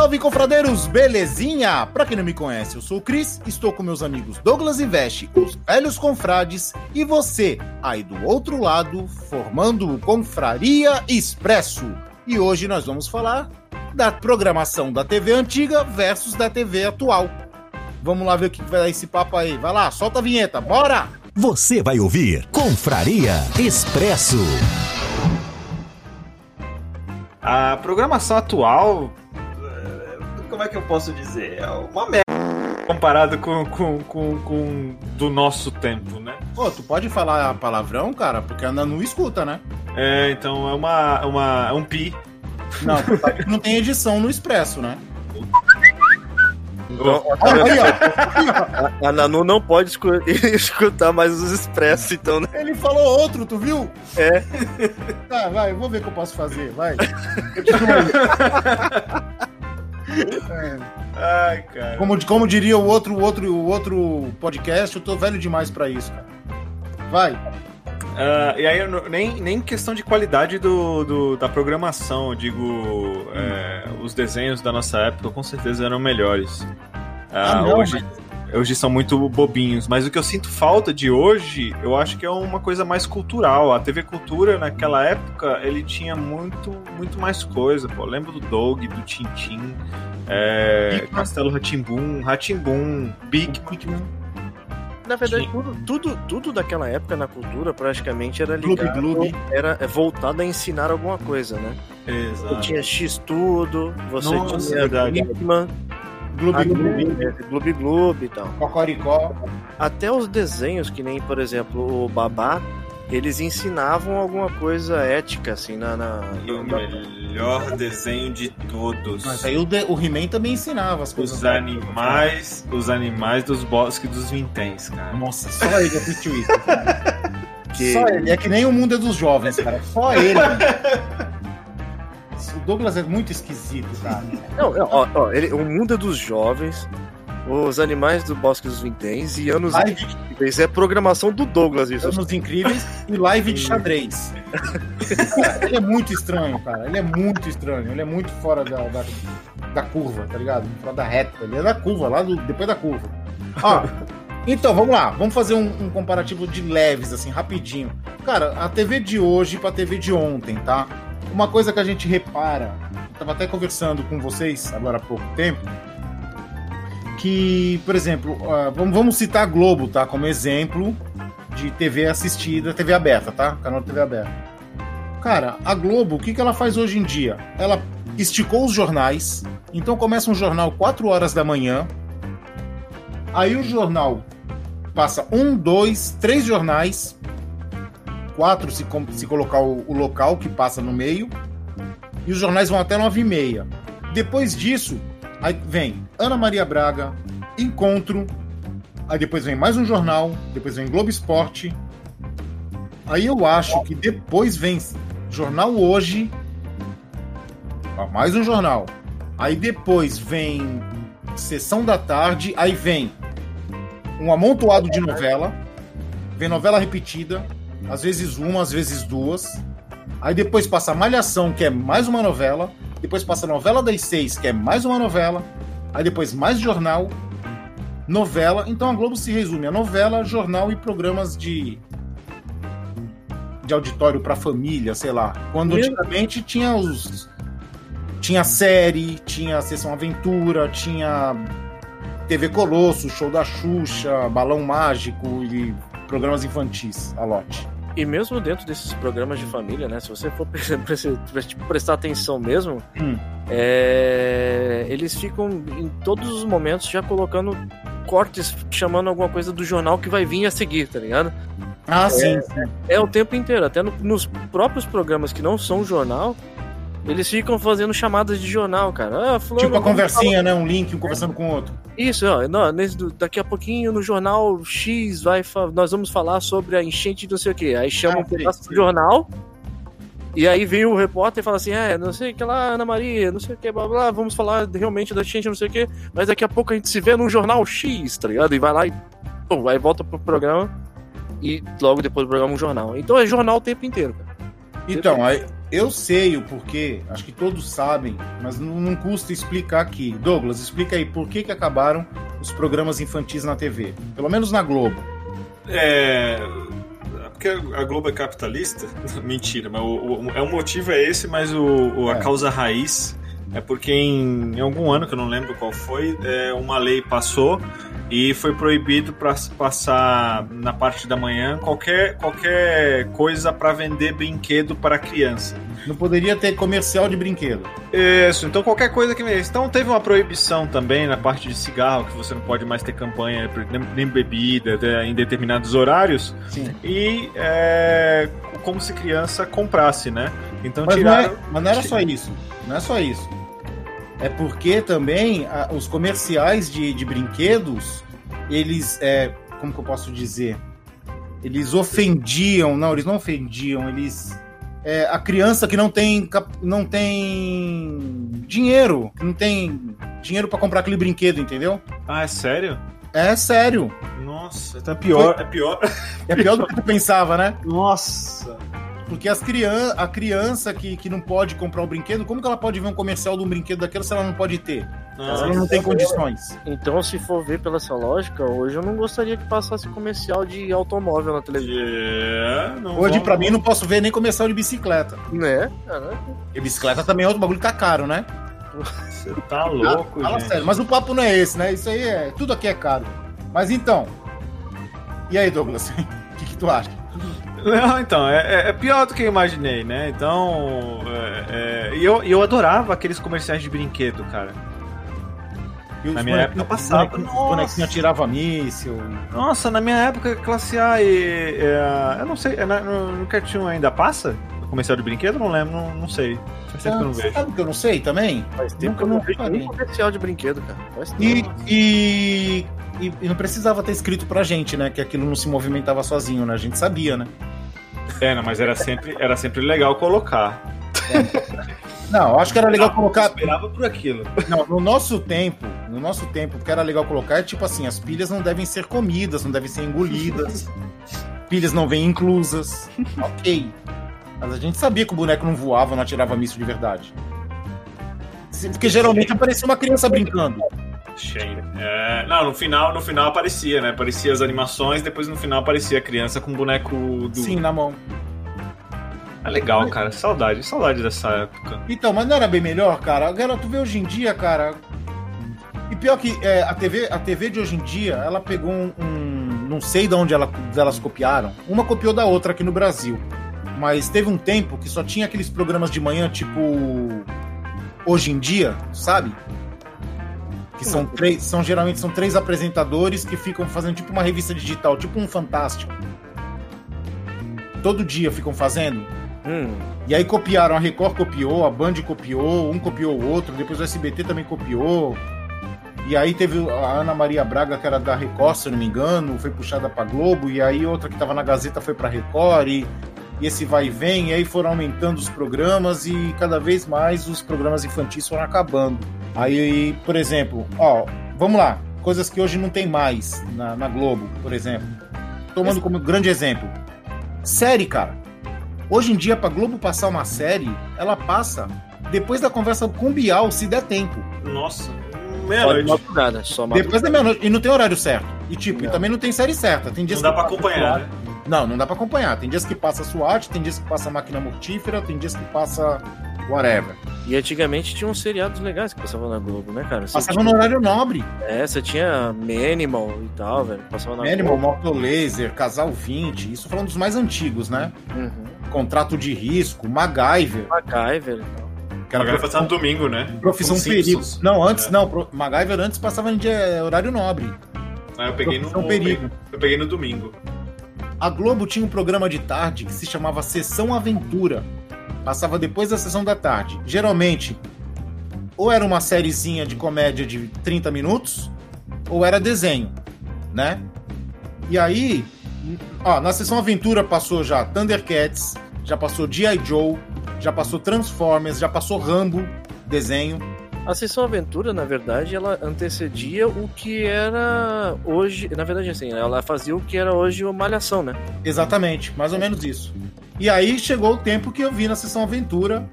Salve, confradeiros! Belezinha? Pra quem não me conhece, eu sou o Cris, estou com meus amigos Douglas e Veste, os velhos confrades, e você, aí do outro lado, formando o Confraria Expresso. E hoje nós vamos falar da programação da TV antiga versus da TV atual. Vamos lá ver o que vai dar esse papo aí. Vai lá, solta a vinheta, bora! Você vai ouvir Confraria Expresso. A programação atual, como é que eu posso dizer? É uma merda comparado com, com, com, com do nosso tempo, né? Pô, tu pode falar palavrão, cara? Porque a Nanu escuta, né? É, então é uma, uma, é um pi. Não, tu sabe que não tem edição no Expresso, né? Então, Olha aí, ó. a, a Nanu não pode escu- escutar mais os expressos, então, né? Ele falou outro, tu viu? É. Tá, vai, vou ver o que eu posso fazer, vai. É, Ai, cara. como, como diria o outro, o outro, o outro podcast, eu tô velho demais pra isso, cara. Vai. Ah, e aí, nem, nem questão de qualidade do, do- da programação, eu digo, é, os desenhos da nossa época com certeza eram melhores. Ah, Ah, não, hoje, hoje são muito bobinhos, mas o que eu sinto falta de hoje, eu acho que é uma coisa mais cultural. A TV Cultura, naquela época, ele tinha muito, muito mais coisa. Pô. Lembro do Dog, do Tintin, é. Castelo Ratimbum, Ratimbum, Big Na verdade, tudo, tudo, tudo daquela época na cultura praticamente era ligado, Gloob. era é, voltado a ensinar alguma coisa, né? Você Exato. tinha X-Tudo, você Nossa, tinha verdade. Gloob Gloob, Gloob Gloob e tal. Cocoricó. Até os desenhos, que nem, por exemplo, o Babá, eles ensinavam alguma coisa ética, assim, na... na- E o melhor desenho de todos. Mas aí o, de- o He-Man também ensinava as coisas. Os animais, os animais dos bosques dos vinténs, cara. Nossa, só ele assistiu isso. Que- Só ele. É que nem o mundo é dos jovens, cara. Só ele. o Douglas é muito esquisito, cara. Não, ó, ó, ele, o mundo é dos jovens, os animais do Bosque dos Vinténs e anos Live, incríveis. É programação do Douglas, isso. anos incríveis e live de xadrez. Cara, ele é muito estranho, cara. Ele é muito estranho. Ele é muito fora da, da, da curva, tá ligado? Fora da reta. Ele é da curva, lá do, depois da curva. Ó, então, vamos lá. Vamos fazer um, um comparativo de leves, assim, rapidinho. Cara, a TV de hoje pra TV de ontem, tá? Uma coisa que a gente repara, eu tava até conversando com vocês agora há pouco tempo, que, por exemplo, ah, vamos, vamos citar a Globo, tá? Como exemplo de TV assistida, TV aberta, tá? Canal de TV aberta. Cara, a Globo, o que, que ela faz hoje em dia? Ela esticou os jornais, então começa um jornal 4 horas da manhã, aí o jornal passa um, dois, três jornais, quatro se, se colocar o, o local que passa no meio, e os jornais vão até nove e meia. Depois disso, aí vem Ana Maria Braga, Encontro, aí depois vem mais um jornal, depois vem Globo Esporte. Aí eu acho que depois vem Jornal Hoje, mais um jornal. Aí depois vem Sessão da Tarde, aí vem um amontoado de novela, vem novela repetida, às vezes uma, às vezes duas. Aí depois passa Malhação, que é mais uma novela. Depois passa Novela das Seis, que é mais uma novela. Aí depois mais jornal, novela. Então a Globo se resume a novela, jornal e programas de de auditório para família, sei lá. Quando Meu- antigamente tinha os tinha série, tinha a sessão aventura, tinha TV Colosso, show da Xuxa, Balão Mágico e programas infantis, a lote. E mesmo dentro desses programas de família, né? Se você for tipo, prestar atenção mesmo, Hum. é, eles ficam em todos os momentos já colocando cortes chamando alguma coisa do jornal que vai vir a seguir, tá ligado? Ah, sim, sim. É o tempo inteiro, até no- nos próprios programas que não são jornal, eles ficam fazendo chamadas de jornal, cara. Ah, fulano, Tipo a vamos conversinha, né? Um link, um conversando com o outro. Isso, ó, não, nesse- daqui a pouquinho no jornal X vai nós vamos falar sobre a enchente de não sei o que. Aí chama Ah, um pedaço do jornal. E aí vem o repórter e fala assim: é, não sei o que lá, Ana Maria, não sei o que, blá blá, vamos falar realmente da enchente, não sei o que. Mas daqui a pouco a gente se vê no jornal X, tá ligado? E vai lá e. Pum, aí volta pro programa. E logo depois do programa um jornal. Então é jornal o tempo inteiro, cara. Então, aí, eu sei o porquê, acho que todos sabem, mas não, não custa explicar aqui. Douglas, explica aí por que, que acabaram os programas infantis na TV. Pelo menos na Globo. É. Porque a Globo é capitalista? Mentira, mas o, o, é, o motivo é esse, mas o, o- a É. causa raiz é porque em, em algum ano, que eu não lembro qual foi, é, uma lei passou e foi proibido para passar na parte da manhã qualquer, qualquer coisa para vender brinquedo para criança. Não poderia ter comercial de brinquedo. Isso, então qualquer coisa que Então teve uma proibição também na parte de cigarro, que você não pode mais ter campanha, nem, bebida em determinados horários. Sim. E é, como se criança comprasse, né? Então Mas não, é- tiraram. mas não era só isso. Não é só isso. É porque também a- os comerciais de, de brinquedos, eles. É, como que eu posso dizer? Eles ofendiam. Não, eles não ofendiam, eles. é, a criança que não tem, não tem dinheiro, que não tem dinheiro pra comprar aquele brinquedo, entendeu? Ah, é sério? É sério. Nossa, é pior. É pior. É pior do que tu pensava, né? Nossa. Porque as crian a criança que, que não pode comprar o brinquedo, como que ela pode ver um comercial de um brinquedo daquele se ela não pode ter? Se ela não tem condições. Então, se for ver pela essa lógica, hoje eu não gostaria que passasse comercial de automóvel na televisão. É, não Hoje, vão- pra mim, não posso ver nem comercial de bicicleta. Né? Caraca. E bicicleta também é outro bagulho que tá caro, né? Você tá louco, Fala gente. sério, mas o papo não é esse, né? Isso aí é. Tudo aqui é caro. Mas então. E aí, Douglas? O que, que tu acha? Não, então, é, é- é pior do que eu imaginei, né? Então. é- é, E eu, eu adorava aqueles comerciais de brinquedo, cara. E os Na minha época passava, bonequinho- atirava míssil. Nossa, na minha época, classe A e. eu não sei, é na- no, no ainda passa? Comercial de brinquedo? Não lembro, não, não sei. Faz tempo que eu não Ah, vejo. Sabe o que eu não sei também? Faz tempo Nunca que eu não não vejo nenhum comercial de brinquedo, cara. Faz tempo. E, e, e- e não precisava ter escrito pra gente, né? Que aquilo não se movimentava sozinho, né? A gente sabia, né? É, não, mas era sempre, era sempre legal colocar. Não, eu acho que era legal Eu colocar. esperava por aquilo. Não, no nosso tempo, no nosso tempo, o que era legal colocar é tipo assim, as pilhas não devem ser comidas, não devem ser engolidas. pilhas não vêm inclusas. ok. Mas a gente sabia que o boneco não voava, não atirava míssil de verdade. Porque geralmente aparecia uma criança brincando. Shane. É, não, no final, no final aparecia, né? Aparecia as animações, depois no final aparecia a criança com o boneco do. Sim, na mão. É legal, cara. Saudade, saudade dessa época. Então, mas não era bem melhor, cara? Agora tu vê hoje em dia, cara. E pior que é, a, TV, a TV de hoje em dia, ela pegou um. um- não sei de onde ela, elas copiaram. Uma copiou da outra aqui no Brasil. Mas teve um tempo que só tinha aqueles programas de manhã, tipo. Hoje em dia, sabe? Que são três. São, geralmente são três apresentadores que ficam fazendo tipo uma revista digital, tipo um Fantástico. Todo dia ficam fazendo. Hum, E aí copiaram, a Record copiou, a Band copiou, um copiou o outro, depois o SBT também copiou. E aí teve a Ana Maria Braga, que era da Record, se eu não me engano, foi puxada pra Globo, e aí outra que tava na Gazeta foi pra Record, e, e esse vai e vem, e aí foram aumentando os programas, e cada vez mais os programas infantis foram acabando. Aí, por exemplo, ó, vamos lá, coisas que hoje não tem mais na, na Globo, por exemplo. Tomando como grande exemplo. Série, cara. Hoje em dia, pra Globo passar uma série, ela passa depois da conversa com o Bial, se der tempo. Nossa, meia-noite. Depois da meia-noite. E não tem horário certo. E tipo, e Não. também não tem série certa. Tem dias Não dá que pra acompanhar, né? Não, não dá pra acompanhar. Tem dias que passa SWAT, tem dias que passa máquina mortífera, tem dias que passa whatever. E antigamente tinha uns seriados legais que passavam na Globo, né, cara? Você Passava tinha, no horário nobre. É, você tinha Manimal e tal, velho. Passava na Animal, Globo. Moto Laser, Casal 20, isso falando dos mais antigos, né? Uhum. Contrato de risco, MacGyver, MacGyver e tal. que era Agora prof- passar no domingo, né? profissão perigo. Não, antes É. não, pro- MacGyver antes passava em dia, horário nobre. Ah, eu peguei no Profissão perigo. Eu peguei no domingo. A Globo tinha um programa de tarde que se chamava Sessão Aventura. Passava depois da sessão da tarde. Geralmente, ou era uma sériezinha de comédia de 30 minutos, ou era desenho, né? E aí, ó, na Sessão Aventura passou já Thundercats, já passou G.I. Joe, já passou Transformers, já passou Rambo, desenho. A Sessão Aventura, na verdade, ela antecedia o que era hoje. Na verdade, assim, ela fazia o que era hoje o Malhação, né? Exatamente, mais ou menos isso. E aí chegou o tempo que eu vi na Sessão Aventura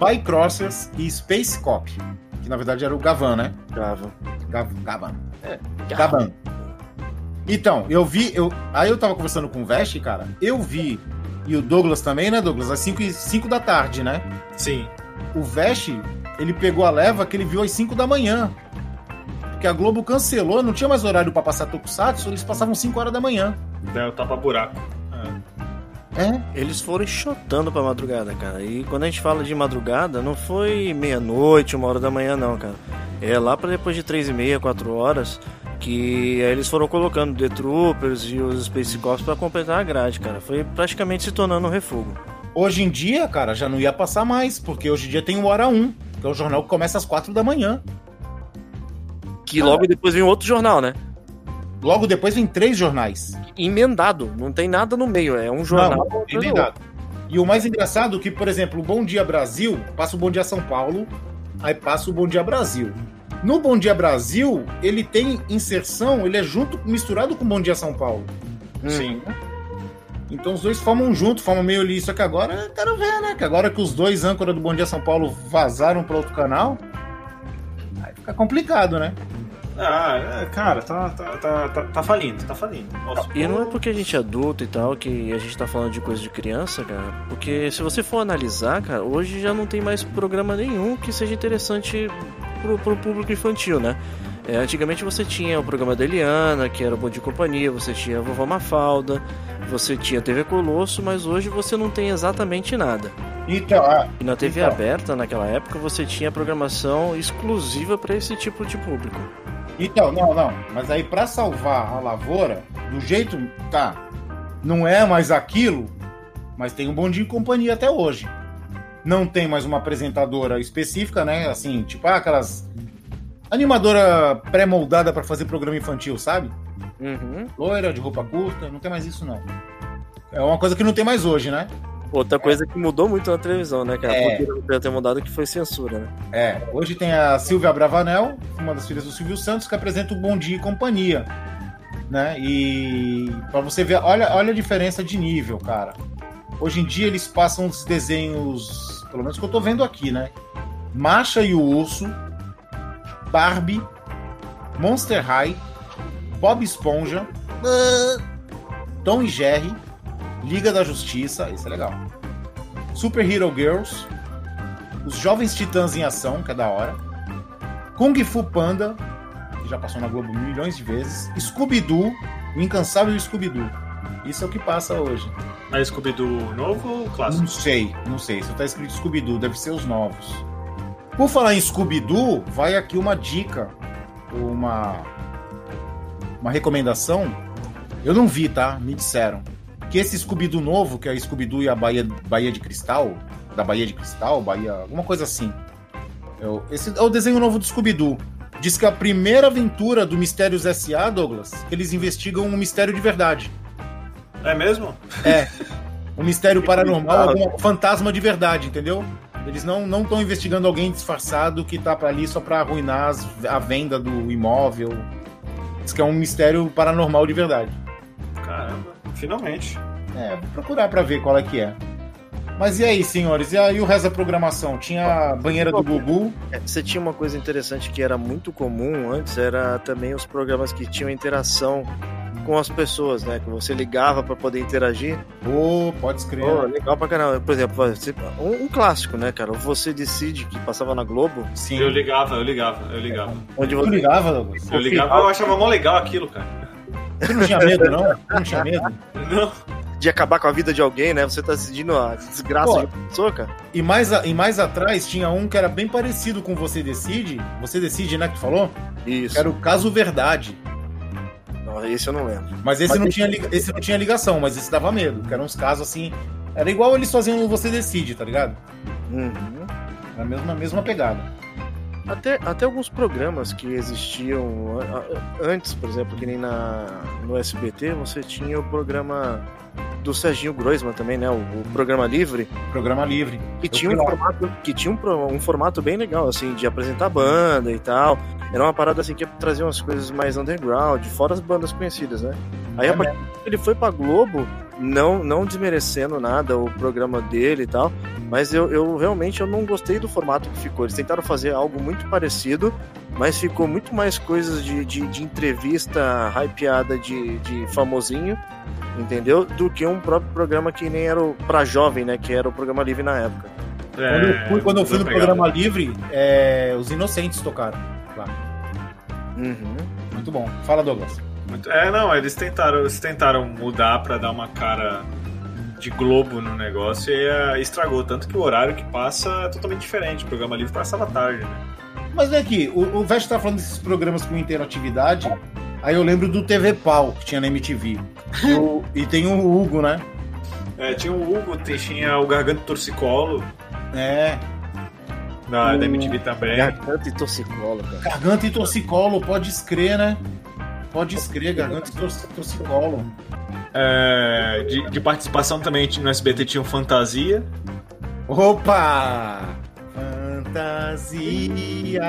Bycrossers e Space Cop, que na verdade era o Gavan, né? Grava. Gav- Gavan. É, Gavan. Então, eu vi, eu, aí eu tava conversando com o Veste, cara, eu vi, e o Douglas também, né, Douglas? Às 5 cinco da tarde, né? Sim. O Veste, ele pegou a leva que ele viu às 5 da manhã. Porque a Globo cancelou, não tinha mais horário pra passar Tokusatsu, eles passavam 5 horas da manhã. Daí eu tapa buraco. É. É? Eles foram enxotando pra madrugada, cara. E quando a gente fala de madrugada, não foi meia-noite, uma hora da manhã, não, cara. É lá pra depois de três e meia, quatro horas, que aí eles foram colocando The Troopers e os Space Cops pra completar a grade, cara. Foi praticamente se tornando um refugo. Hoje em dia, cara, já não ia passar mais, porque hoje em dia tem o Hora 1, que é o jornal que começa às 4 da manhã. Que logo depois vem outro jornal, né? Logo depois vem três jornais. Emendado, não tem nada no meio, é um jornal. Não, emendado. E o mais engraçado é que, por exemplo, o Bom Dia Brasil passa o Bom Dia São Paulo, aí passa o Bom Dia Brasil. No Bom Dia Brasil, ele tem inserção, ele é junto, misturado com o Bom Dia São Paulo. outro. Sim. Então os dois formam junto, formam meio ali. Só que agora, eu quero ver, né? Que agora que os dois âncoras do Bom Dia São Paulo vazaram para outro canal, aí fica complicado, né? Ah, é, cara, tá, tá, tá, tá, tá falindo, tá falindo. Nossa, E não é porque a gente é adulto e tal que a gente tá falando de coisa de criança, cara. Porque se você for analisar, cara, hoje já não tem mais programa nenhum que seja interessante pro, pro público infantil, né? É, antigamente você tinha o programa da Eliana, que era o Bom de Companhia, você tinha a Vovó Mafalda, você tinha a TV Colosso, mas hoje você não tem exatamente nada. Então, ah, E na TV Então. aberta, naquela época, você tinha programação exclusiva para esse tipo de público. Então, não, não. Mas aí pra salvar a lavoura, do jeito tá, não é mais aquilo, mas tem um bom dia em companhia até hoje. Não tem mais uma apresentadora específica, né? Assim, tipo ah, aquelas animadora pré-moldada pra fazer programa infantil, sabe? Uhum. Loira, de roupa curta, não tem mais isso não. É uma coisa que não tem mais hoje, né? Outra coisa que mudou muito na televisão, né, cara? É. Poderia ter mudado que foi censura, né? É, hoje tem a Silvia Bravanel, uma das filhas do Silvio Santos, que apresenta o Bom Dia e Companhia. Né? E pra você ver, olha, olha a diferença de nível, cara. Hoje em dia eles passam os desenhos, pelo menos que eu tô vendo aqui, né? Macha e o Urso, Barbie, Monster High, Bob Esponja, Tom e Jerry, Liga da Justiça, isso é legal. Super Hero Girls, Os Jovens Titãs em Ação, que é da hora. Kung Fu Panda, que já passou na Globo milhões de vezes. Scooby-Doo, o incansável Scooby-Doo. Isso é o que passa hoje. Mas Scooby-Doo novo ou clássico? Não sei, não sei. Se tá escrito Scooby-Doo, deve ser os novos. Por falar em Scooby-Doo, vai aqui uma dica, uma uma recomendação. Eu não vi, tá? Me disseram que esse Scooby-Doo novo, que é Scooby-Doo e a Bahia, Bahia de Cristal, da Bahia de Cristal, Bahia, alguma coisa assim. É o- esse é o desenho novo do Scooby-Doo. Diz que é a primeira aventura do Mistérios S.A., Douglas, eles investigam um mistério de verdade. É mesmo? É. Um mistério paranormal, algum fantasma de verdade, entendeu? Eles não estão investigando alguém disfarçado que tá pra ali só pra arruinar as- a venda do imóvel. Diz que é um mistério paranormal de verdade. Caramba, finalmente. É, vou procurar pra ver qual é que é. Mas e aí, senhores? E aí o resto da programação? Tinha a banheira do Gugu. É, Você tinha uma coisa interessante que era muito comum antes, era também os programas que tinham interação com as pessoas, né? Que você ligava pra poder interagir. Ô, pode escrever. Pô, legal pra caramba. Por exemplo, você- um, um clássico, né, cara? Você Decide, que passava na Globo, Sim. Eu ligava, eu ligava, eu ligava. onde você. ligava, Douglas? Eu ligava, eu achava mó legal aquilo, cara. Tu não tinha medo, não? Tu não tinha medo? Não. De acabar com a vida de alguém, né? Você tá decidindo a desgraça Pô. de uma pessoa, cara. E mais, a- e mais atrás tinha um que era bem parecido com Você Decide. Você Decide, né, que tu falou? Isso. Que era o Caso Verdade. Não, esse eu não lembro. Mas esse, Mas não, tinha, esse não tinha ligação, mas esse dava medo. Que eram uns casos assim. Era igual eles faziam no Você Decide, tá ligado? Uhum. Era a mesma, mesma pegada. Até, até alguns programas que existiam a- a- antes, por exemplo, que nem na, no SBT, você tinha o programa do Serginho Groisman também, né? O, o programa livre, Programa livre. que Eu tinha um formato, que tinha um, um formato bem legal, assim, de apresentar banda e tal. Era uma parada assim que trazia umas coisas mais underground, fora as bandas conhecidas, né? Aí É a partir que ele foi pra Globo, não, não desmerecendo nada o programa dele e tal, mas eu, eu realmente eu não gostei do formato que ficou. Eles tentaram fazer algo muito parecido, mas ficou muito mais coisas de, de, de entrevista hypeada de, de famosinho, entendeu? Do que um próprio programa que nem era o pra jovem, né? Que era o programa livre na época. Quando eu fui, quando eu fui no É, pegada. programa livre, é, os Inocentes tocaram. Lá. Uhum. Muito bom. Fala, Douglas. Muito- É, não, eles tentaram, eles tentaram mudar pra dar uma cara de Globo no negócio e eh, estragou. Tanto que o horário que passa é totalmente diferente. O programa livre passava tarde, né? Mas vem aqui, o, o Vest tá falando desses programas com interatividade. Aí eu lembro do TV Pau, que tinha na MTV. O- e tem o Hugo, né? É, tinha o Hugo, tinha o Garganta Torcicolo É, da, da MTV também. Garganta e torcicolo, cara. Garganta e Torcicolo, pode escrever, né? Pode escrever, Garganta e Tor- Torcicolo. É, de, de participação também no SBT tinha o Fantasia. Opa! Fantasia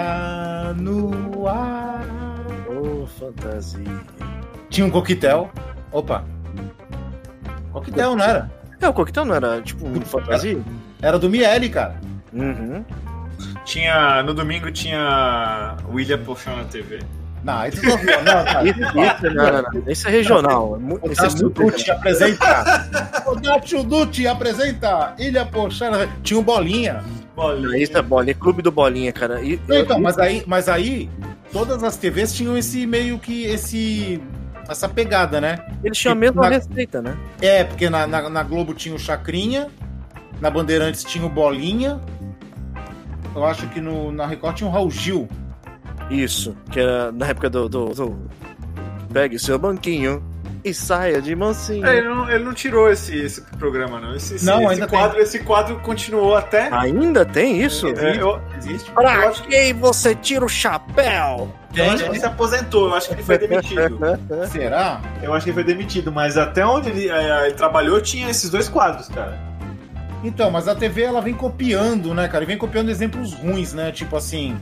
no ar. Ô, fantasia. Tinha um coquetel. Opa. Coquetel, não era? É, o coquetel não era tipo um fantasia? Era do Miele, cara. Uhum. Tinha, no domingo tinha William Pochão na TV. Não, isso não, não, cara. Isso, isso, não, não, não. Isso é regional. é O Isso é Dutti apresenta. O Dácio Dutti apresenta. Ilha Pochana. Tinha um bolinha. Não, Isso é bolinha, clube do bolinha, cara. E, então, mas aí, mas aí, todas as TVs tinham esse meio que esse. Essa pegada, né? eles tinham a mesma Na- receita, né? É, porque na, na, na Globo tinha o Chacrinha, na Bandeirantes tinha o Bolinha. Eu acho que no, na Record tinha o Raul Gil. Isso, que era na época do. do, do... Pegue seu banquinho e saia de mansinho. É, ele, não, ele não tirou esse, esse programa, não. Esse, esse- Não, esse ainda quadro, esse quadro continuou até. Ainda tem isso? É, eu, Existe? Pra quem você tira o chapéu? eu acho que ele se aposentou, eu acho que ele foi demitido. Será? Eu acho que ele foi demitido, mas até onde ele, é, ele trabalhou tinha esses dois quadros, cara. Então, mas a TV ela vem copiando, né, cara? E vem copiando exemplos ruins, né? Tipo assim.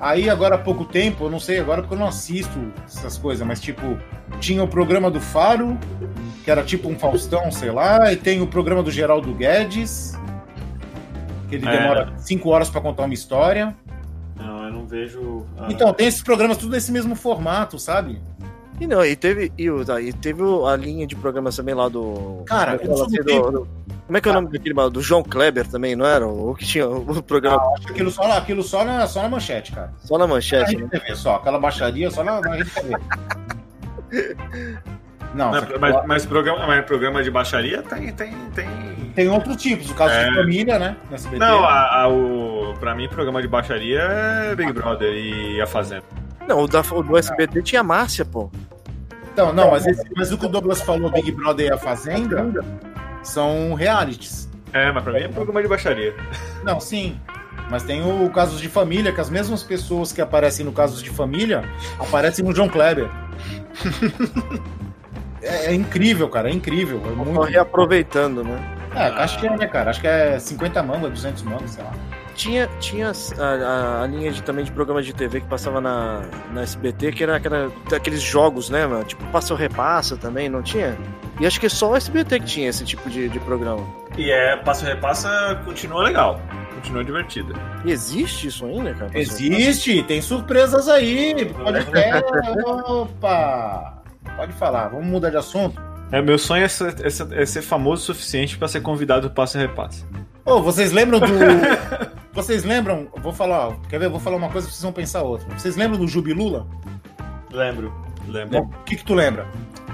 Aí agora há pouco tempo, eu não sei agora porque eu não assisto essas coisas, mas tipo, tinha o programa do Faro, que era tipo um Faustão, sei lá, e tem o programa do Geraldo Guedes, que ele É. demora cinco horas pra contar uma história. Não, eu não vejo. ah, Então, tem esses programas tudo nesse mesmo formato, sabe? E não, e teve, e, e teve a linha de programas também lá do. Cara, eu sou do tempo- do- Como é que é o nome daquele maluco? Do João Kleber também, não era? O que tinha o programa Acho que aquilo só, aquilo só, na, só na manchete, cara. só na Na manchete, né? Rede TV só, aquela baixaria só na, na Rede TV. Não, que- mas, mas programa, mas programa de baixaria tem. tem, tem... tem outros tipos, o caso É. de família, né? Não, a, a- o, pra mim, programa de baixaria é Big Brother e A Fazenda. Não, o, da, o do SBT tinha a Márcia, pô. Então, não, mas, esse- mas o que o Douglas falou, Big Brother e a Fazenda, são realities. É, mas pra mim é programa de baixaria. Não, sim. Mas tem o Casos de Família, que as mesmas pessoas que aparecem no Casos de Família aparecem no John Kleber. É, é incrível, cara, é incrível. É muito. reaproveitando, né? É, acho que é, né, cara? Acho que é 50 mangos, 200 mangos, sei lá. Tinha, tinha a, a- a linha de, também de programas de TV que passava na, na SBT, que era aquela, daqueles jogos, né, mano? Tipo, passa ou repassa também, não tinha? E acho que é só o SBT que tinha esse tipo de, de programa. E é, passa repassa, continua legal. Continua divertida. E existe isso ainda, cara? Existe, tem surpresas aí. Pode ter. Opa! Pode falar, vamos mudar de assunto. É, meu sonho é ser, é ser- é ser famoso o suficiente pra ser convidado do passe e repasse. Ô, vocês lembram do. vocês lembram? Vou falar, ó, quer ver? Eu vou falar uma coisa, vocês vão pensar outra. Vocês lembram do Jubilula? Lembro. Lembro. O que, que tu lembra?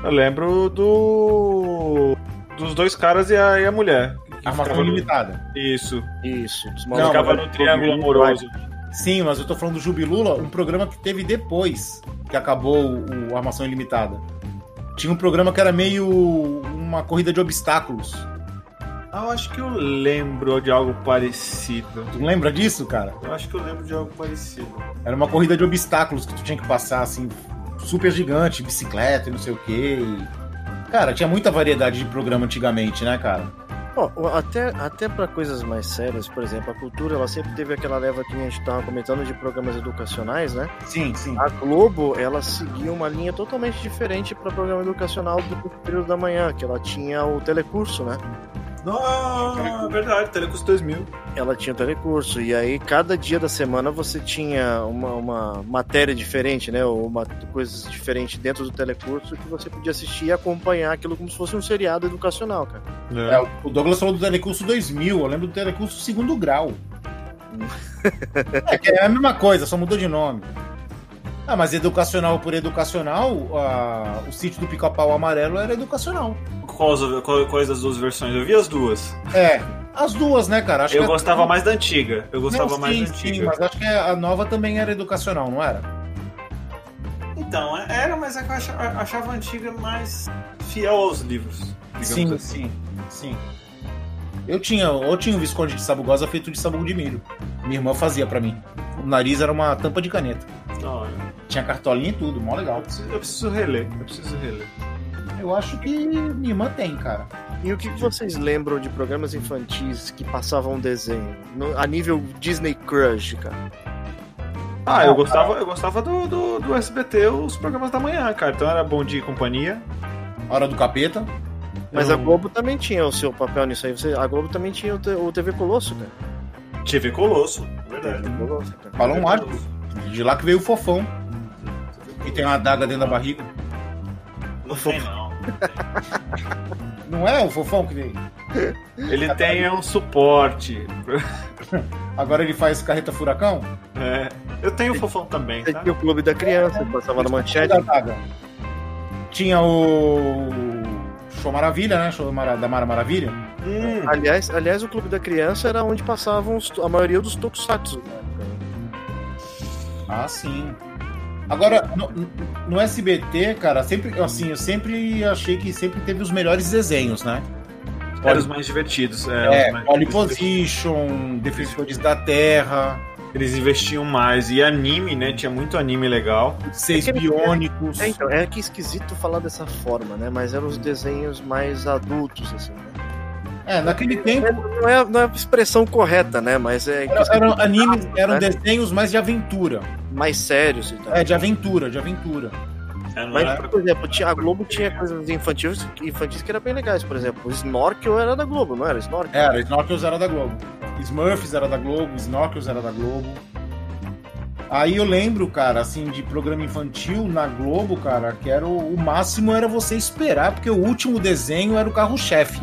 Eu lembro do. dos dois caras e a, e a mulher. Armação no- Ilimitada. Isso. Isso, dos Não, malucos. ficava no triângulo amoroso. Sim, mas eu tô falando do Jubilula, um programa que teve depois que acabou o Armação Ilimitada. Tinha um programa que era meio uma corrida de obstáculos. Ah, eu acho que eu lembro de algo parecido. Tu lembra disso, cara? Eu acho que eu lembro de algo parecido. Era uma corrida de obstáculos que tu tinha que passar, assim, super gigante, bicicleta e não sei o quê. e- Cara, tinha muita variedade de programa antigamente, né, cara? Ó, o- até, até para coisas mais sérias, por exemplo, a cultura, ela sempre teve aquela leva que a gente tava comentando de programas educacionais, né? Sim, sim. A Globo, ela seguia uma linha totalmente diferente para programa educacional do período da manhã, que ela tinha o telecurso, né? Não, é verdade, Telecurso 2000. Ela tinha o telecurso, e aí cada dia da semana você tinha uma, uma matéria diferente, né? Ou uma, coisas diferentes dentro do telecurso que você podia assistir e acompanhar aquilo como se fosse um seriado educacional, cara. É, o Douglas falou do Telecurso 2000, eu lembro do Telecurso segundo grau. é, que é a mesma coisa, só mudou de nome. Ah, mas educacional por educacional, ah, o sítio do pica-pau amarelo era educacional. Quais, quais das duas versões? Eu vi as duas. É, as duas, né, cara? Acho eu a- gostava mais da antiga. Eu gostava Não, mais sim, da sim, antiga. mas acho que a nova também era educacional, não era? Então, era, mas é que eu achava, achava a antiga mais fiel aos livros. Sim, assim. sim, sim. Eu tinha, eu tinha um Visconde de Sabugosa feito de sabugo de milho. Minha irmã fazia pra mim. O nariz era uma tampa de caneta. Da hora. Tinha cartolinha e tudo, mó legal. eu preciso reler. Eu preciso reler. Eu acho que minha irmã tem, cara. E o que que vocês lembram de programas infantis que passavam desenho? No- a nível Disney Crush, cara. Ah, eu gostava, eu gostava do, do, do SBT, os programas da manhã, cara. Então era Bom Dia e Companhia. Hora do capeta. Mas Eu- a Globo também tinha o seu papel nisso aí. Você- a Globo também tinha o, o TV Colosso, cara. TV Colosso, verdade. TV Colosso, cara. Balão TV mágico. De lá que veio o fofão. Que tem uma adaga dentro da barriga. Não não. Não é o fofão que veio? Ele tem um suporte. Agora ele faz carreta furacão? É, eu tenho o fofão também, tá? tinha o Clube da Criança, que passava na manchete. Da adaga. Tinha o. Show Maravilha, né? Show da Mara Maravilha. Hum, Aliás, aliás, o Clube da Criança era onde passavam os- a maioria dos tokusatsu. Ah, sim. Agora, no, no SBT, cara, sempre, assim, eu sempre achei que sempre teve os melhores desenhos, né? eram os mais divertidos. É, É, mais- Pole Position, Defensores da Terra, Eles investiam mais. E anime, né? Tinha muito anime legal. Seis É Biônicos. É, então, é que esquisito falar dessa forma, né? Mas eram os desenhos mais adultos, assim, né? É, naquele tempo Não é, não é a expressão correta, né? Mas é eram animes, eram né? desenhos mais de aventura. Mais sérios e tal. É, de aventura, de aventura. É, Mas, era- por exemplo, tinha, a Globo tinha coisas infantis, infantis que eram bem legais. Por exemplo, o Snorkel era da Globo, não era? Snorkel? Era, Snorkels era da Globo. Smurfs era da Globo, Snorkels era da Globo. Aí eu lembro, cara, assim, de programa infantil na Globo, cara, que era o, o máximo era você esperar, porque o último desenho era o carro-chefe.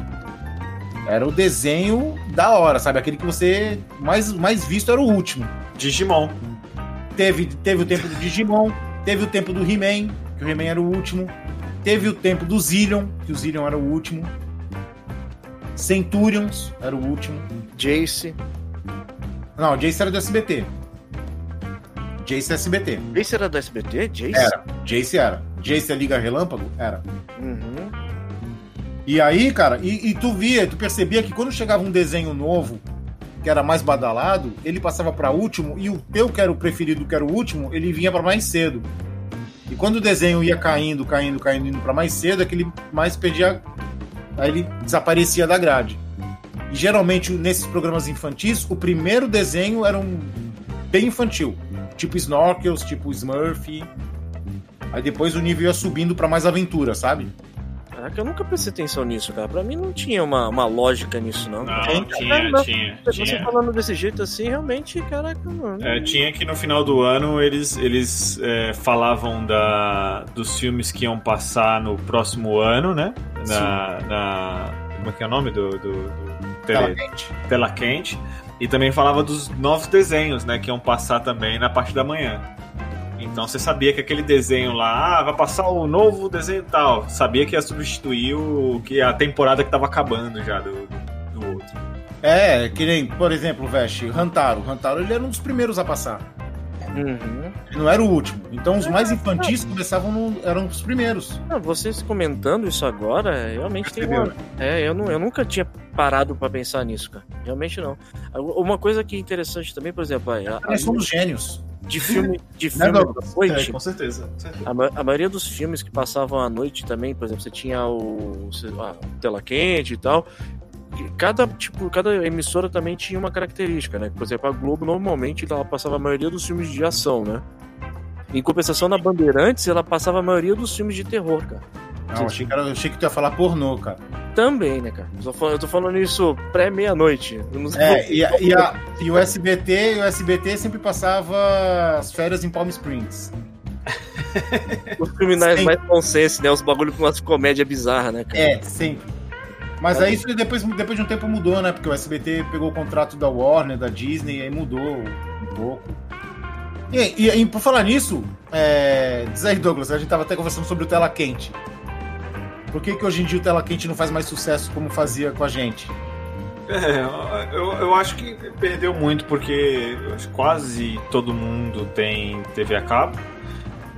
Era o desenho da hora, sabe? Aquele que você mais, mais visto era o último. Digimon. Teve, teve o tempo do Digimon, teve o tempo do He-Man, que o He-Man era o último. Teve o tempo do Zillion, que o Zillion era o último. Centurions era o último. Jace. Não, Jace era do SBT. Jace é SBT. Jace era do SBT? Jace? Era. Jace era. Jace é Liga Relâmpago? Era. Uhum. E aí, cara, e, e tu via, tu percebia que quando chegava um desenho novo, que era mais badalado, ele passava pra último, e o teu, que era o preferido, que era o último, ele vinha pra mais cedo. E quando o desenho ia caindo, caindo, caindo, indo pra mais cedo, é que ele mais perdia. Aí ele desaparecia da grade. E geralmente, nesses programas infantis, o primeiro desenho era um bem infantil. Tipo Snorkels, tipo Smurf. Aí depois o nível ia subindo pra mais aventura, sabe? Caraca, eu nunca prestei atenção nisso, cara. Pra mim não tinha uma, uma lógica nisso, não. Não, tinha, não. tinha, Você tinha. falando desse jeito assim, realmente, caraca, mano. É, tinha que no final do ano eles, eles é, falavam da, dos filmes que iam passar no próximo ano, né? Na, na- como é que é o nome do, do, do Tela quente. tela quente? E também falava dos novos desenhos, né? Que iam passar também na parte da manhã. Então você sabia que aquele desenho lá, ah, vai passar o novo desenho tal. Sabia que ia substituir o que a temporada que tava acabando já do, do outro. É, que nem, por exemplo, Veste, Hantaro. Hantaro ele era um dos primeiros a passar. Uhum. Ele não era o último. Então os mais infantis começavam no, eram os primeiros. Não, vocês comentando isso agora, realmente tem uma. É, eu, não, eu nunca tinha parado pra pensar nisso, cara. Realmente não. Uma coisa que é interessante também, por exemplo, a, a- Nós somos gênios. De filme, de filme da Douglas? noite, com certeza. Com certeza. a, ma- a maioria dos filmes que passavam à noite também, por exemplo, você tinha o, lá, o tela quente e tal. e Cada tipo, cada emissora também tinha uma característica, né? Por exemplo, a Globo normalmente ela passava a maioria dos filmes de ação, né? Em compensação na Bandeirantes, ela passava a maioria dos filmes de terror, cara. Não, achei que, era- eu achei que tu ia falar pornô, cara. Também, né, cara? Eu tô falando, eu tô falando isso pré-meia-noite. É, e, a- e, a- e o SBT, o SBT sempre passava as férias em Palm Springs. Os criminais Sim. mais consenso, né? Os bagulho com umas comédia bizarra, né, cara? É, sempre. Mas aí isso depois, depois de um tempo mudou, né? Porque o SBT pegou o contrato da Warner, da Disney, e aí mudou um pouco. E, e, e por falar nisso, é, diz aí, Douglas, a gente tava até conversando sobre o Tela Quente. Por que, que hoje em dia o Tela Quente não faz mais sucesso como fazia com a gente? É, eu, eu acho que perdeu muito porque quase todo mundo tem TV a cabo.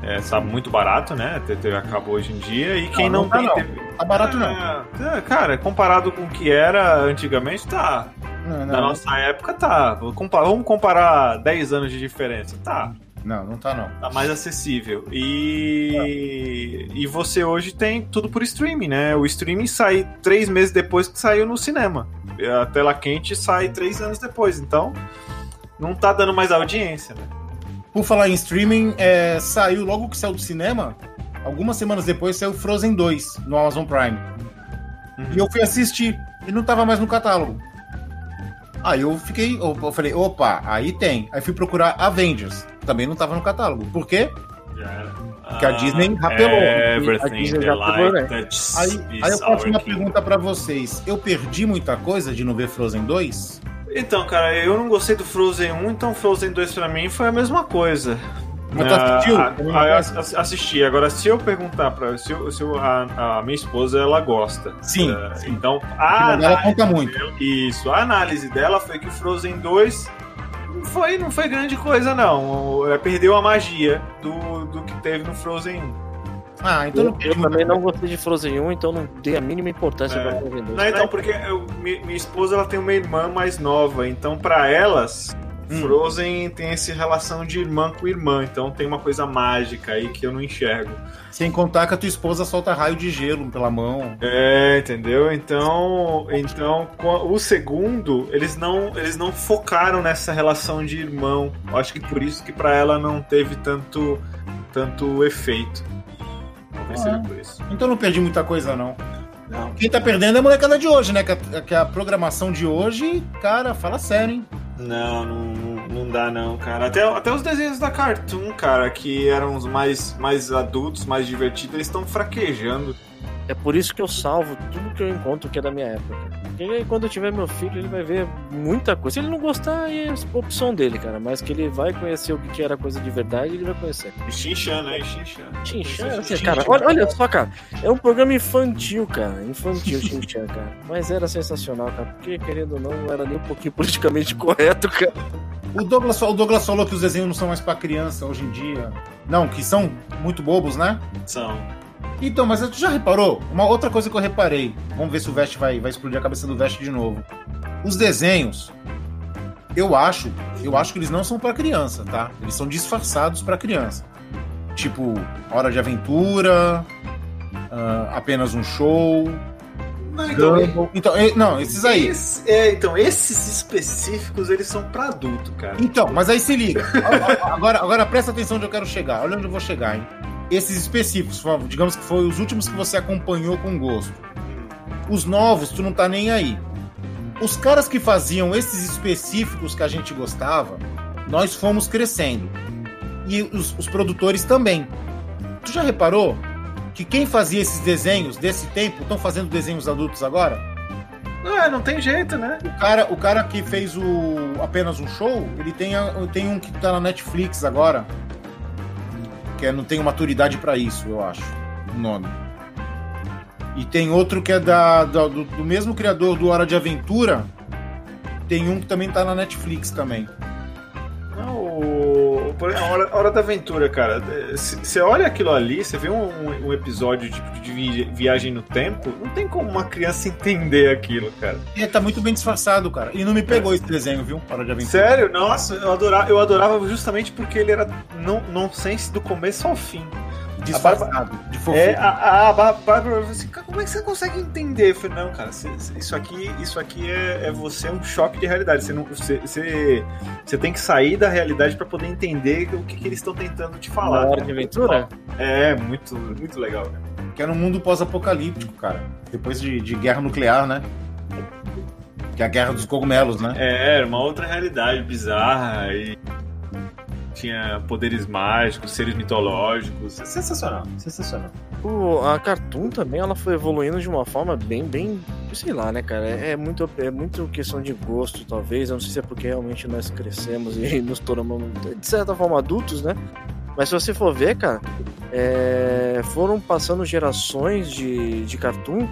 É, sabe, muito barato, né? ter TV a cabo hoje em dia. E quem Não, não, não tá tem não. TV. Tá barato não. É, cara, comparado com o que era antigamente, tá. Não, Na não, nossa época, tá. Vamos comparar 10 anos de diferença. Tá. Não, não tá não. Tá mais acessível. E. E você hoje tem tudo por streaming, né? O streaming sai três meses depois que saiu no cinema. A tela quente sai três anos depois. Então, não tá dando mais audiência, né? Por falar em streaming, é, saiu logo que saiu do cinema, algumas semanas depois saiu Frozen 2 no Amazon Prime. E eu fui assistir e não tava mais no catálogo. Aí eu fiquei, eu falei, opa, aí tem. Aí fui procurar Avengers, também não tava no catálogo. Por quê? Que a Disney rapelou. A Everything Disney já pegou, né? Aí, aí eu faço uma pergunta pra vocês. Eu perdi muita coisa de não ver Frozen 2? Então, cara, eu não gostei do Frozen 1, então Frozen 2 pra mim foi a mesma coisa. Mas tu assistiu? Ah, a mesma ah, assisti. Agora, se eu perguntar pra. Se, eu- se eu- a, a minha esposa ela gosta. Sim, Eh, sim. Então, A a análise, conta muito. isso, a análise dela foi que o Frozen 2 não foi, não foi grande coisa, não. Eh, Perdeu a magia do, do que teve no Frozen 1. Ah, então Eu, não eu também não gostei de Frozen 1, então não dei a mínima importância É. pra Frozen 2. Não, então, porque eu- mi- minha esposa ela tem uma irmã mais nova, então pra elas. Hum. Frozen tem essa relação de irmã com irmã, então tem uma coisa mágica aí que eu não enxergo. Sem contar que a tua esposa solta raio de gelo pela mão. É, entendeu? Então, então o segundo, eles não, eles não focaram nessa relação de irmão. Eu Acho que por isso que pra ela não teve tanto, tanto efeito. Talvez Ah. seja por isso. Então não perdi muita coisa, não. Não. Quem tá perdendo é a molecada de hoje, né? Que a, que a programação de hoje, cara, fala sério, hein? Não, não, não- dá não, cara. Até, até os desenhos da Cartoon, cara, que eram os mais, mais adultos, mais divertidos, eles estão fraquejando. É por isso que eu salvo tudo que eu encontro que é da minha época. Aí, quando eu tiver meu filho, ele vai ver muita coisa. Se ele não gostar, aí é a opção dele, cara. Mas que ele vai conhecer o que era coisa de verdade, ele vai conhecer. E Shinchan, né? E Shinchan. Xinxan, assim, cara, olha, olha só, cara. É um programa infantil, cara. Infantil, Xinxan, cara. Mas era sensacional, cara. Porque, querendo ou não, não era nem um pouquinho politicamente correto, cara. O Douglas, o Douglas falou que os desenhos não são mais pra criança hoje em dia. Não, que são muito bobos, né? São. Então, mas tu já reparou? Uma outra coisa que eu reparei. Vamos ver se o Vest vai, vai explodir a cabeça do Vest de novo. Os desenhos, eu acho, eu acho que eles não são pra criança, tá? Eles são disfarçados pra criança. Tipo, Hora de Aventura, ah, apenas um show. Não, então, Gumball. Então, eh, não, esses aí. Esse- é, então, esses específicos, eles são pra adulto, cara. Então, mas aí se liga. Agora, agora presta atenção onde eu quero chegar. Olha onde eu vou chegar, hein? Esses específicos, digamos que foi os últimos que você acompanhou com gosto. Os novos, tu não tá nem aí. Os caras que faziam esses específicos que a gente gostava, nós fomos crescendo. E os, os produtores também. Tu já reparou que quem fazia esses desenhos desse tempo estão fazendo desenhos adultos agora? Não, é, não tem jeito, né? O cara, o cara que fez o apenas um show, ele tem, tem um que tá na Netflix agora. Que é, não tem maturidade para isso, eu acho. O nome. E tem outro que é da, da do, do, mesmo criador do Hora de Aventura. Tem um que também tá na Netflix também. Não, o, a, hora, Hora da Aventura, cara. Você olha aquilo ali, você vê um, um episódio tipo, de viagem no tempo, não tem como uma criança entender aquilo, cara. E tá muito bem disfarçado, cara. E não me pegou é. esse desenho, viu? Hora de Aventura. Sério? Nossa, eu adorava, eu adorava justamente porque ele era nonsense do começo ao fim disfarçado, de fofinho. É, a, a Bárbara assim, como é que você consegue entender? Eu falei, não, cara, isso aqui, isso aqui é, é você um choque de realidade. Você, não, você, você, você tem que sair da realidade para poder entender o que, que eles estão tentando te falar. Uma hora de aventura? É, muito, muito legal, cara. Que era um mundo pós-apocalíptico, cara. Depois de, de guerra nuclear, né? Que é a guerra dos cogumelos, né? É, era uma outra realidade bizarra e tinha poderes mágicos, seres mitológicos. É sensacional, sensacional. O, a Cartoon também ela foi evoluindo de uma forma bem, bem, sei lá, né, cara? É, é muito, é muito questão de gosto, talvez. Eu não sei se é porque realmente nós crescemos e nos tornamos, de certa forma, adultos, né? Mas se você for ver, cara, é, foram passando gerações de, de cartoon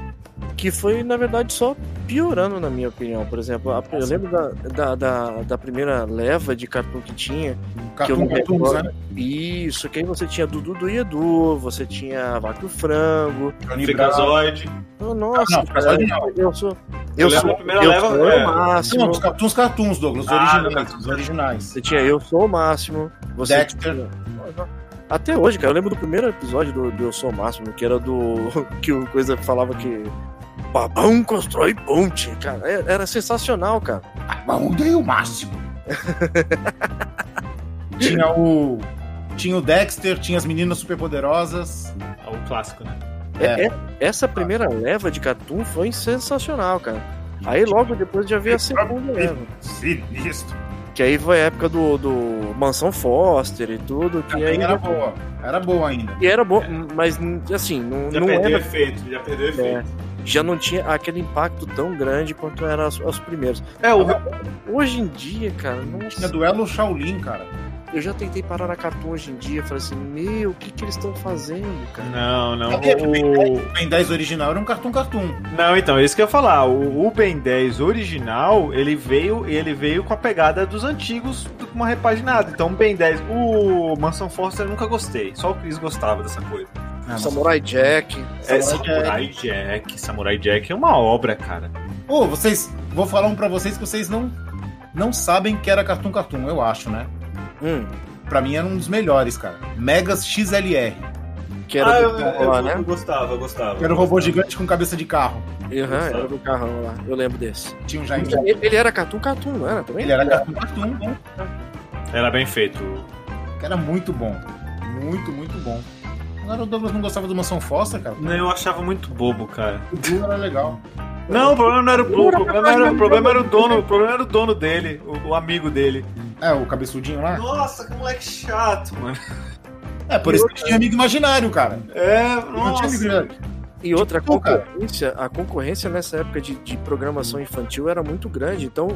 que foi, na verdade, só piorando, na minha opinião. Por exemplo, a, eu lembro da, da, da, da, primeira leva de cartoon que tinha. Cartoon Cartoons, né? Isso, que aí você tinha Dudu do Edu, você tinha Vaca do Frango. Freakazoid. Oh, nossa, não, cara, não. eu sou. Eu, eu sou, primeira eu leva, sou é. o máximo. Não, os cartoons, cartoons, Douglas, os ah, originais. Os originais. Você tinha Eu Sou o Máximo. Você Dexter. Tinha... Até hoje, cara, eu lembro do primeiro episódio do, do Eu Sou o Máximo, que era do. que o coisa falava que. Babão constrói ponte, cara. É, era sensacional, cara. Babão deu o máximo. tinha o. Tinha o Dexter, tinha as meninas superpoderosas. É o clássico, né? É, é. Essa primeira leva de Cartoon foi sensacional, cara. Aí logo depois já veio a segunda leva. Sinistro. Que aí foi a época do, do Mansão Foster e tudo. Que aí era boa. Era boa ainda. E era boa, mas assim, não, já não perdeu era. efeito, já perdeu é. efeito. É, já não tinha aquele impacto tão grande quanto eram os, os primeiros. É, o... Hoje em dia, cara. Nossa... Tinha duelo Shaolin, cara. Eu já tentei parar na Cartoon hoje em dia, falei assim, meu, o que que eles estão fazendo, cara? Não, não. O Ben 10 original era um Cartoon Cartoon. Não, então, é isso que eu ia falar. O, o Ben 10 original, ele veio, ele veio com a pegada dos antigos, com uma repaginada. Então, o Ben 10, o Mansão Foster eu nunca gostei. Só o Chris gostava dessa coisa. Ah, Samurai Jack. É, Samurai Jack. Jack. Samurai Jack é uma obra, cara. Ô, oh, vocês. Vou falar um pra vocês que vocês não, não sabem que era Cartoon Cartoon, eu acho, né? Hum. Pra mim era um dos melhores, cara. Megas XLR. Que era ah, eu, eu, lá, né? eu gostava, eu gostava. Que era um robô gigante com cabeça de carro. Uhum, era do carrão lá. Eu lembro desse. Tinha um Jaime. Ele, ele era Cartoon Cartoon, não era também? Ele era Cartoon Cartoon, né? Era bem feito. Era muito bom. Muito, muito bom. Agora o Douglas não gostava do Mansão Foster, cara? Não, eu achava muito bobo, cara. O Blue era legal. Não, o problema não era o Blue, o problema era, o, problema era o dono, o problema era o dono dele, o, o amigo dele. É, o cabeçudinho lá? Nossa, que moleque chato, mano. É, por isso que tinha amigo imaginário, cara. É, nossa. Não tinha amigo imaginário. E outra, a concorrência, a concorrência nessa época de, de, programação infantil era muito grande, então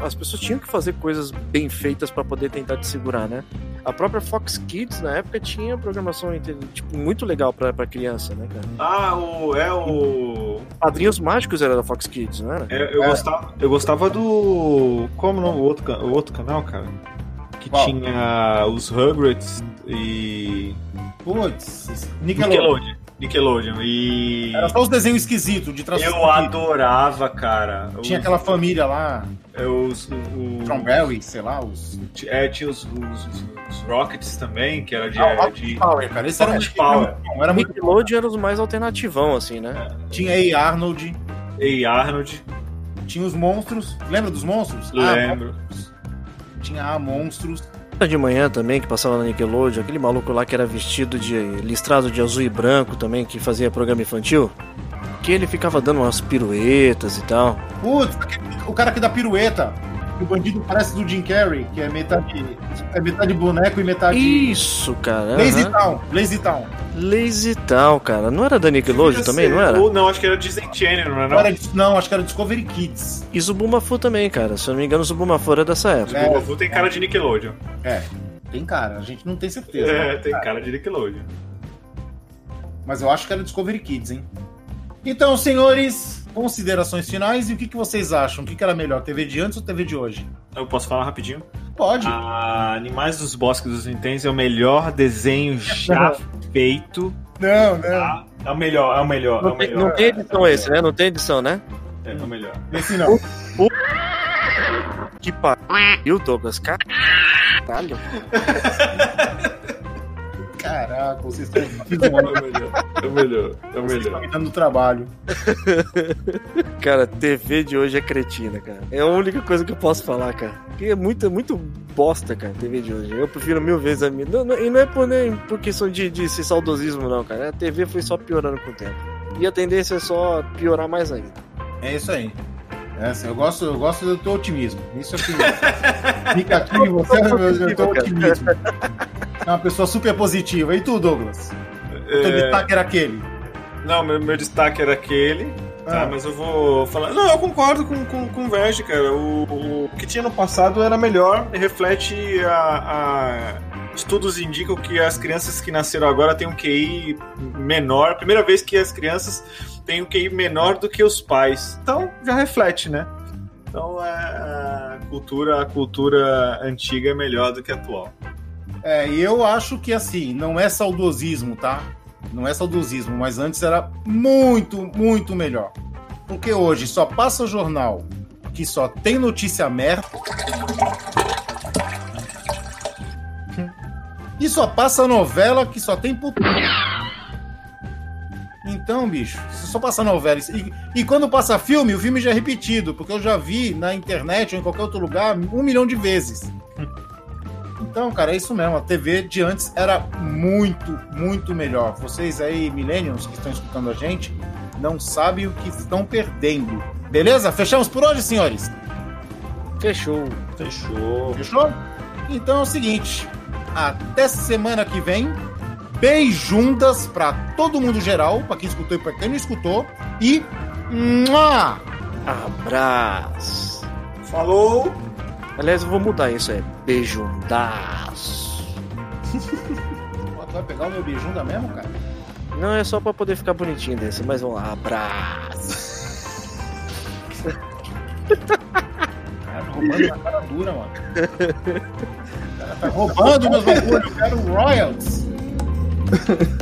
as pessoas tinham que fazer coisas bem feitas para poder tentar te segurar, né? A própria Fox Kids na época tinha programação tipo, muito legal para criança, né, cara? Ah, o, é o. Padrinhos Mágicos era da Fox Kids, não era? É, eu, é. Gostava, eu gostava do. Como não? O outro, o outro canal, cara? Que Qual? tinha os Rugrats e. Putz, Nickelodeon. Nickelodeon. Nickelodeon. E. Era só os desenhos esquisitos de transformação. Eu adorava, cara. Tinha os... aquela família lá. É, os. O... Strawberry, sei lá, os. É, tinha os, os, os, Rockets também, que era de. Ah, de... Power, cara. Esse era, muito Power. Era muito Nickelodeon era os mais alternativão, assim, né? É. Tinha A. Arnold. A. Arnold. Tinha os monstros. Lembra dos monstros? Lembro. Ah, tinha A Monstros. De manhã também, que passava na Nickelodeon, aquele maluco lá que era vestido de listrado de azul e branco também, que fazia programa infantil. Que ele ficava dando umas piruetas e tal. Putz, o cara que dá pirueta. O bandido parece do Jim Carrey, que é metade, é metade boneco e metade. Isso, cara. Lazy aham. Town, Lazy Town. Lazy Town, cara. Não era da Nickelodeon também, não era? Ou não, acho que era Disney Channel, não era? Não, era, não, acho que era Discovery Kids. E Zubumafu também, cara. Se eu não me engano, Zubumafu era dessa época. É. Goku tem cara de Nickelodeon. É, tem cara, a gente não tem certeza. É, né? tem cara de Nickelodeon. Mas eu acho que era Discovery Kids, hein? Então, senhores, considerações finais e o que, que vocês acham? O que, que era melhor, TV de antes ou TV de hoje? Eu posso falar rapidinho? Pode. Ah, Animais dos Bosques dos Vinténs é o melhor desenho já feito. Não, não. Tá? É o melhor, é o melhor, é Não o tem, melhor. não tem edição esse, né? Não tem edição, né? É o melhor. Esse não. Que pariu, Douglas. Caralho. Caraca, vocês estão É o melhor, é o melhor, é o Vocês estão melhor. me dando trabalho. Cara, TV de hoje é cretina, cara. É a única coisa que eu posso falar, cara. Que é muito, muito bosta, cara, TV de hoje. Eu prefiro mil vezes a minha. Não, não- e não é por, nem por questão de, de ser saudosismo, não, cara. A TV foi só piorando com o tempo. E a tendência é só piorar mais ainda. É isso aí. É, assim, eu, gosto, eu gosto do teu otimismo. Isso é que fica aqui em você, eu, eu tô otimismo. É uma pessoa super positiva. E tu, Douglas? O teu É, destaque era aquele. não, meu, meu destaque era aquele. Tá, Ah. mas eu vou falar. Não, eu concordo com, com, com o Veg, cara. O, o que tinha no passado era melhor, reflete a, a- Estudos indicam que as crianças que nasceram agora têm um QI menor. Primeira vez que as crianças têm um QI menor do que os pais. Então já reflete, né? Então é, a cultura, a cultura antiga é melhor do que a atual. É, eu acho que assim, não é saudosismo, tá? Não é saudosismo, mas antes era muito, muito melhor. Porque hoje só passa jornal que só tem notícia merda. E só passa novela que só tem puta. Então, bicho, só passa novela. E, e quando passa filme, o filme já é repetido, porque eu já vi na internet ou em qualquer outro lugar um milhão de vezes. Então, cara, é isso mesmo. A TV de antes era muito, muito melhor. Vocês aí, millennials, que estão escutando a gente, não sabem o que estão perdendo. Beleza? Fechamos por hoje, senhores? Fechou. Fechou. Fechou? Então é o seguinte. Até semana que vem. Beijundas pra todo mundo geral, pra quem escutou e pra quem não escutou. E. Mua! Abraço. Falou! Aliás, eu vou mudar isso aí. Beijundaço. Pô, tu vai pegar o meu beijunda mesmo, cara? Não, é só pra poder ficar bonitinho desse, mas vamos lá. Abraço. Cara, roubando na cara dura, mano. O cara tá roubando meus bagulhos. Eu quero royalties.